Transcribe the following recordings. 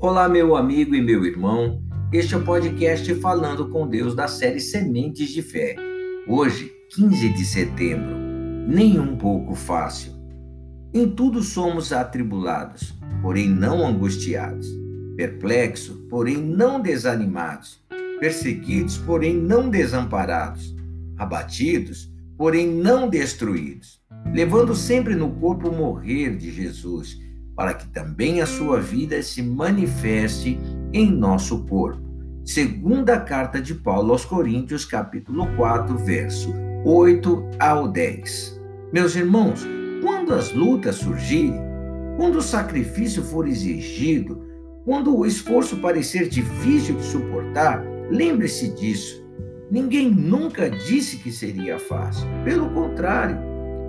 Olá, meu amigo e meu irmão. Este é o podcast Falando com Deus da série Sementes de Fé. Hoje, 15 de setembro. Nem um pouco fácil. Em tudo somos atribulados, porém não angustiados. Perplexos, porém não desanimados. Perseguidos, porém não desamparados. Abatidos, porém não destruídos. Levando sempre no corpo o morrer de Jesus para que também a sua vida se manifeste em nosso corpo. Segunda carta de Paulo aos Coríntios, capítulo 4, verso 8 ao 10. Meus irmãos, quando as lutas surgirem, quando o sacrifício for exigido, quando o esforço parecer difícil de suportar, lembre-se disso. Ninguém nunca disse que seria fácil. Pelo contrário,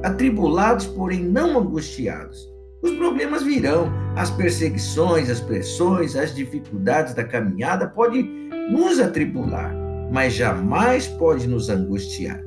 atribulados, porém não angustiados os problemas virão, as perseguições, as pressões, as dificuldades da caminhada podem nos atribular, mas jamais pode nos angustiar.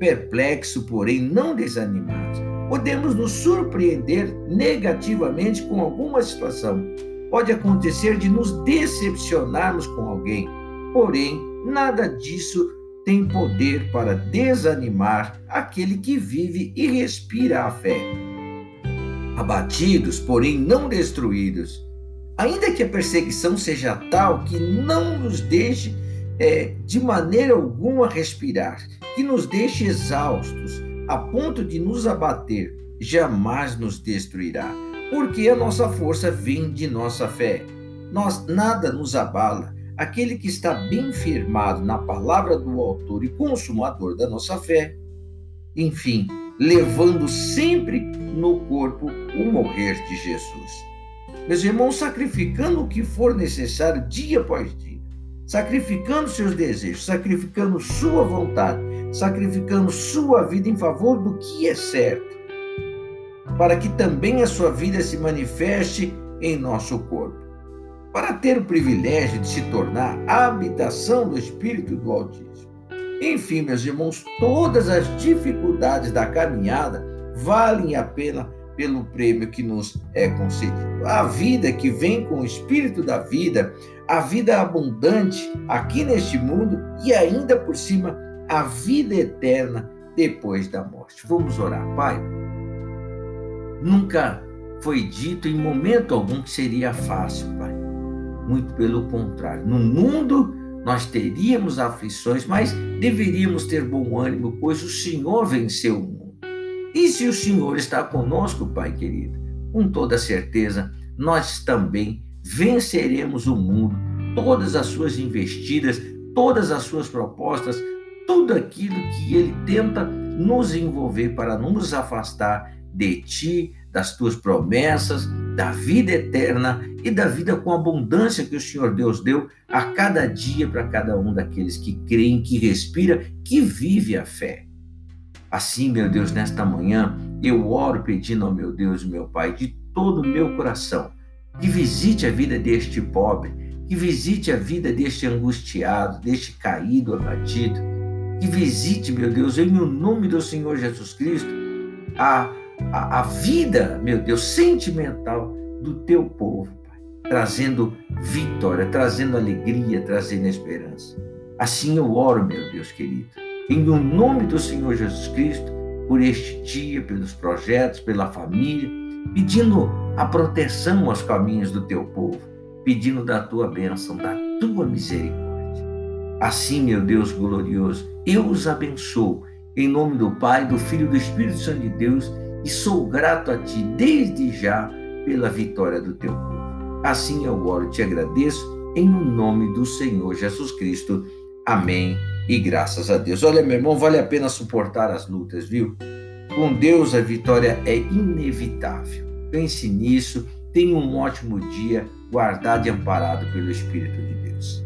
Perplexo, porém não desanimados, podemos nos surpreender negativamente com alguma situação. Pode acontecer de nos decepcionarmos com alguém, porém nada disso tem poder para desanimar aquele que vive e respira a fé abatidos, porém não destruídos. Ainda que a perseguição seja tal que não nos deixe é, de maneira alguma respirar, que nos deixe exaustos, a ponto de nos abater, jamais nos destruirá, porque a nossa força vem de nossa fé. Nós nada nos abala. Aquele que está bem firmado na palavra do autor e consumador da nossa fé. Enfim, levando sempre no corpo o morrer de Jesus. Meus irmãos, sacrificando o que for necessário dia após dia, sacrificando seus desejos, sacrificando sua vontade, sacrificando sua vida em favor do que é certo, para que também a sua vida se manifeste em nosso corpo. Para ter o privilégio de se tornar a habitação do Espírito do Altíssimo. Enfim, meus irmãos, todas as dificuldades da caminhada valem a pena pelo prêmio que nos é concedido. A vida que vem com o espírito da vida, a vida abundante aqui neste mundo e ainda por cima a vida eterna depois da morte. Vamos orar, Pai. Nunca foi dito em momento algum que seria fácil, Pai. Muito pelo contrário. No mundo nós teríamos aflições, mas deveríamos ter bom ânimo, pois o Senhor venceu o mundo. E se o Senhor está conosco, Pai querido, com toda certeza, nós também venceremos o mundo, todas as suas investidas, todas as suas propostas, tudo aquilo que ele tenta nos envolver para nos afastar de ti, das tuas promessas, da vida eterna e da vida com abundância que o Senhor Deus deu a cada dia para cada um daqueles que creem, que respira, que vive a fé. Assim, meu Deus, nesta manhã, eu oro pedindo ao meu Deus meu Pai de todo o meu coração que visite a vida deste pobre, que visite a vida deste angustiado, deste caído, abatido, que visite, meu Deus, em nome do Senhor Jesus Cristo, a a, a vida, meu Deus, sentimental do teu povo, Pai, trazendo vitória, trazendo alegria, trazendo esperança. Assim eu oro, meu Deus querido, em o nome do Senhor Jesus Cristo, por este dia, pelos projetos, pela família, pedindo a proteção aos caminhos do teu povo, pedindo da tua bênção, da tua misericórdia. Assim, meu Deus glorioso, eu os abençoo, em nome do Pai, do Filho e do Espírito Santo de Deus e sou grato a Ti desde já pela vitória do Teu povo. Assim eu oro te agradeço em nome do Senhor Jesus Cristo. Amém. E graças a Deus. Olha, meu irmão, vale a pena suportar as lutas, viu? Com Deus a vitória é inevitável. Pense nisso. Tenha um ótimo dia, guardado e amparado pelo Espírito de Deus.